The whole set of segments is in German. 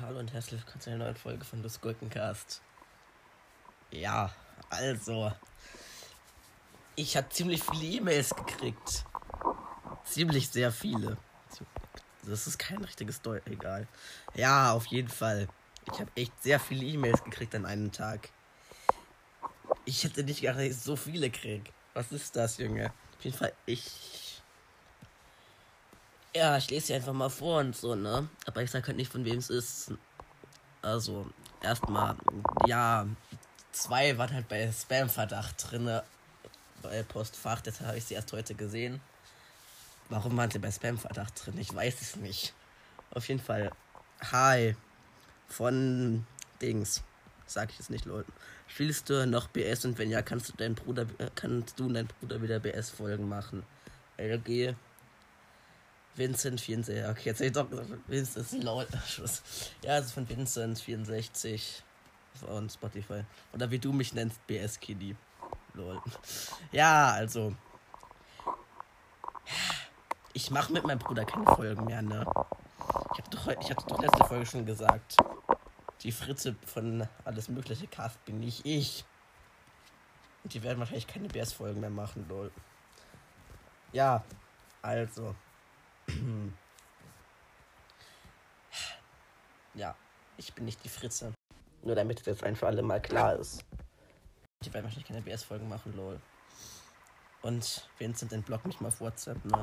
Hallo und herzlich willkommen zu einer neuen Folge von Das Gurkencast. Ja, also. Ich habe ziemlich viele E-Mails gekriegt. Ziemlich sehr viele. Das ist kein richtiges Deutsch, egal. Ja, auf jeden Fall. Ich habe echt sehr viele E-Mails gekriegt an einem Tag. Ich hätte nicht gedacht, dass ich so viele krieg. Was ist das, Junge? Auf jeden Fall, ich. Ja, ich lese sie einfach mal vor und so, ne? Aber ich sag halt nicht, von wem es ist. Also, erstmal, ja, zwei waren halt bei Spam-Verdacht drin. Bei Postfach, deshalb habe ich sie erst heute gesehen. Warum waren sie bei Spam-Verdacht drin? Ich weiß es nicht. Auf jeden Fall, hi. Von Dings. Sag ich jetzt nicht, Leute. Spielst du noch BS und wenn ja, kannst du deinen Bruder, äh, kannst du und dein Bruder wieder BS-Folgen machen? LG. Vincent 64. Okay, jetzt hätte ich doch gesagt, Vincent lol. Ja, also von Vincent 64 von Spotify. Oder wie du mich nennst, BS Kitty. Lol. Ja, also. Ich mache mit meinem Bruder keine Folgen mehr, ne? Ich hatte doch, ich hatte doch letzte Folge schon gesagt. Die Fritze von alles mögliche Cast bin nicht ich. Und die werden wahrscheinlich keine BS-Folgen mehr machen, lol. Ja, also. Ja, ich bin nicht die Fritze. Nur damit das ein für alle Mal klar ist. Die werden wahrscheinlich keine BS-Folgen machen, lol. Und Vincent entblockt mich mal auf WhatsApp, ne?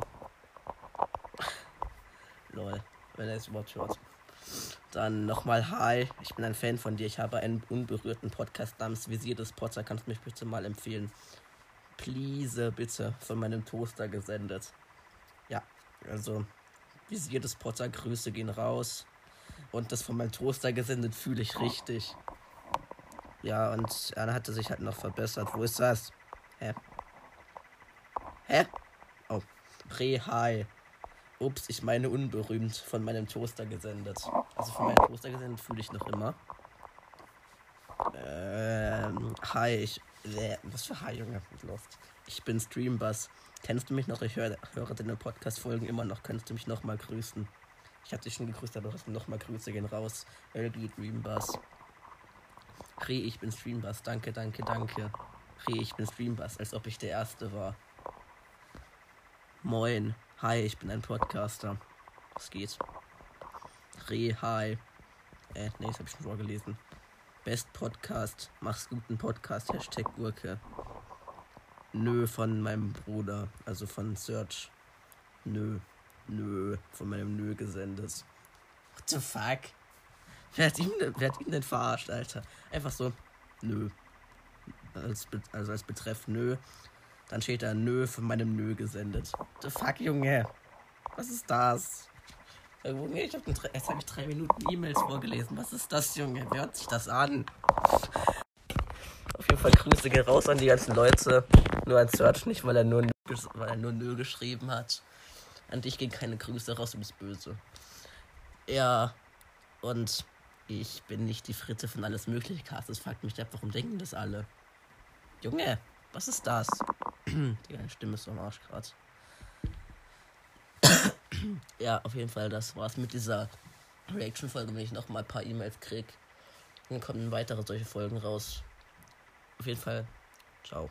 lol, wenn er es überhaupt hört. Dann nochmal Hi, ich bin ein Fan von dir. Ich habe einen unberührten Podcast namens Visier des Potter. Kannst du mich bitte mal empfehlen? Please, bitte, von meinem Toaster gesendet. Also Visier des Potter, Grüße gehen raus. Und das von meinem Toaster gesendet fühle ich richtig. Ja, und er hatte sich halt noch verbessert. Wo ist das? Hä? Hä? Oh. Pre-Hi. Ups, ich meine unberühmt von meinem Toaster gesendet. Also von meinem Toaster gesendet fühle ich noch immer. Ähm, hi, ich. Äh, was für Hi, Junge? Lost. Ich bin Streambus. Kennst du mich noch? Ich höre, höre deine Podcast-Folgen immer noch. Kannst du mich noch mal grüßen? Ich habe dich schon gegrüßt, aber noch mal Grüße gehen raus. LG Dreambus. Re, ich bin Streambus. Danke, danke, danke. Re, ich bin Streambus, als ob ich der Erste war. Moin. Hi, ich bin ein Podcaster. Was geht? Re, hi. Äh, nee, das habe ich schon vorgelesen. Best Podcast. Mach's guten Podcast. Hashtag Gurke. Nö von meinem Bruder. Also von Search. Nö. Nö. Von meinem Nö gesendet. What the fuck? Wer hat ihn, wer hat ihn denn verarscht, Alter? Einfach so. Nö. Als, also als Betreff Nö. Dann steht da Nö von meinem Nö gesendet. The fuck, Junge. Was ist das? Ich hab jetzt habe ich drei Minuten E-Mails vorgelesen. Was ist das, Junge? Wer hört sich das an? Auf jeden Fall Grüße gehen raus an die ganzen Leute. Nur an Search nicht, weil er nur, weil er nur Nö geschrieben hat. An dich gehen keine Grüße raus, du bist böse. Ja, und ich bin nicht die Fritte von alles mögliche. Das fragt mich ab, warum denken das alle? Junge, was ist das? die Stimme ist so am Arsch gerade. Ja, auf jeden Fall, das war's mit dieser Reaction-Folge. Wenn ich noch mal ein paar E-Mails krieg, dann kommen weitere solche Folgen raus. Auf jeden Fall, ciao.